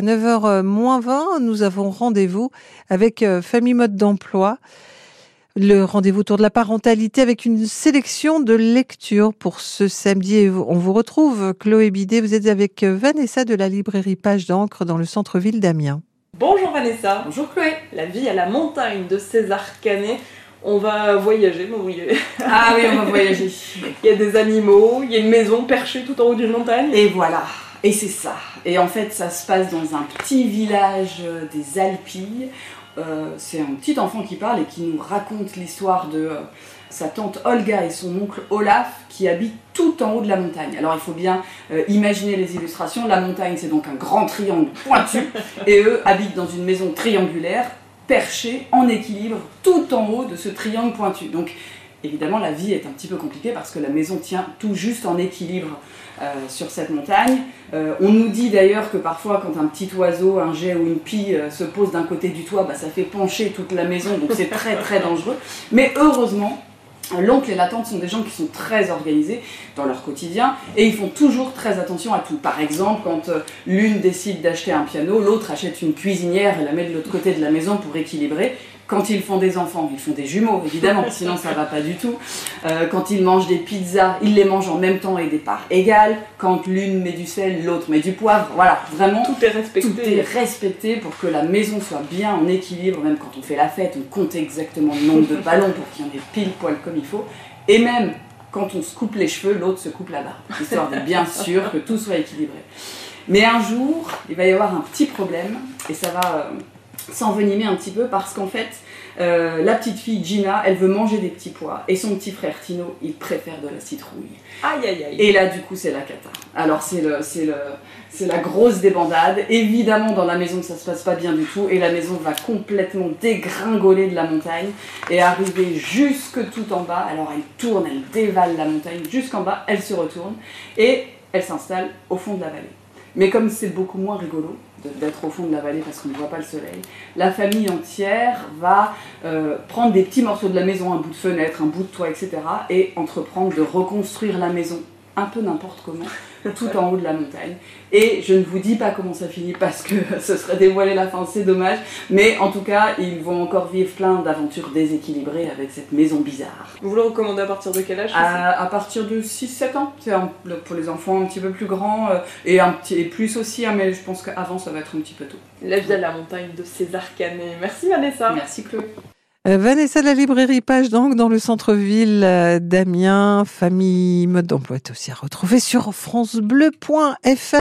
À 9h moins 20, nous avons rendez-vous avec euh, Famille Mode d'Emploi. Le rendez-vous autour de la parentalité avec une sélection de lectures pour ce samedi. On vous retrouve, Chloé Bidet. Vous êtes avec Vanessa de la librairie Page d'encre dans le centre-ville d'Amiens. Bonjour Vanessa. Bonjour Chloé. La vie à la montagne de César Canet. On va voyager, Ah oui, on va voyager. il y a des animaux, il y a une maison perchée tout en haut d'une montagne. Et voilà. Et c'est ça. Et en fait, ça se passe dans un petit village des Alpilles. Euh, c'est un petit enfant qui parle et qui nous raconte l'histoire de euh, sa tante Olga et son oncle Olaf qui habitent tout en haut de la montagne. Alors il faut bien euh, imaginer les illustrations. La montagne, c'est donc un grand triangle pointu et eux habitent dans une maison triangulaire perchée en équilibre tout en haut de ce triangle pointu. Donc évidemment, la vie est un petit peu compliquée parce que la maison tient tout juste en équilibre euh, sur cette montagne. Euh, on nous dit d'ailleurs que parfois, quand un petit oiseau, un jet ou une pie euh, se pose d'un côté du toit, bah, ça fait pencher toute la maison, donc c'est très très dangereux. Mais heureusement, L'oncle et la tante sont des gens qui sont très organisés dans leur quotidien et ils font toujours très attention à tout. Par exemple, quand l'une décide d'acheter un piano, l'autre achète une cuisinière et la met de l'autre côté de la maison pour équilibrer. Quand ils font des enfants, ils font des jumeaux, évidemment, sinon ça va pas du tout. Euh, quand ils mangent des pizzas, ils les mangent en même temps et des parts égales. Quand l'une met du sel, l'autre met du poivre. Voilà, vraiment. Tout est respecté. Tout est respecté pour que la maison soit bien en équilibre. Même quand on fait la fête, on compte exactement le nombre de ballons pour qu'il y en ait pile poil comme il faut. Et même quand on se coupe les cheveux, l'autre se coupe la barbe, histoire d'être bien sûr que tout soit équilibré. Mais un jour, il va y avoir un petit problème, et ça va euh, s'envenimer un petit peu parce qu'en fait, euh, la petite fille Gina, elle veut manger des petits pois et son petit frère Tino, il préfère de la citrouille. Aïe aïe aïe. Et là, du coup, c'est la cata. Alors, c'est le, c'est le, c'est la grosse débandade. Évidemment, dans la maison, ça se passe pas bien du tout et la maison va complètement dégringoler de la montagne et arriver jusque tout en bas. Alors, elle tourne, elle dévale la montagne jusqu'en bas, elle se retourne et elle s'installe au fond de la vallée. Mais comme c'est beaucoup moins rigolo d'être au fond de la vallée parce qu'on ne voit pas le soleil, la famille entière va euh, prendre des petits morceaux de la maison, un bout de fenêtre, un bout de toit, etc. et entreprendre de reconstruire la maison un peu n'importe comment, tout en haut de la montagne. Et je ne vous dis pas comment ça finit parce que ce serait dévoiler la fin, c'est dommage. Mais en tout cas, ils vont encore vivre plein d'aventures déséquilibrées avec cette maison bizarre. Vous le recommandez à partir de quel âge à, partir de 6-7 ans. C'est pour les enfants un petit peu plus grands euh, et, un petit, et plus aussi, hein, mais je pense qu'avant ça va être un petit peu tôt. La vie à la montagne de César Canet. Merci Vanessa. Merci Chloé. Euh, Vanessa de la librairie Page donc dans le centre-ville euh, d'Amiens. Famille mode d'emploi est aussi à retrouver sur francebleu.fr.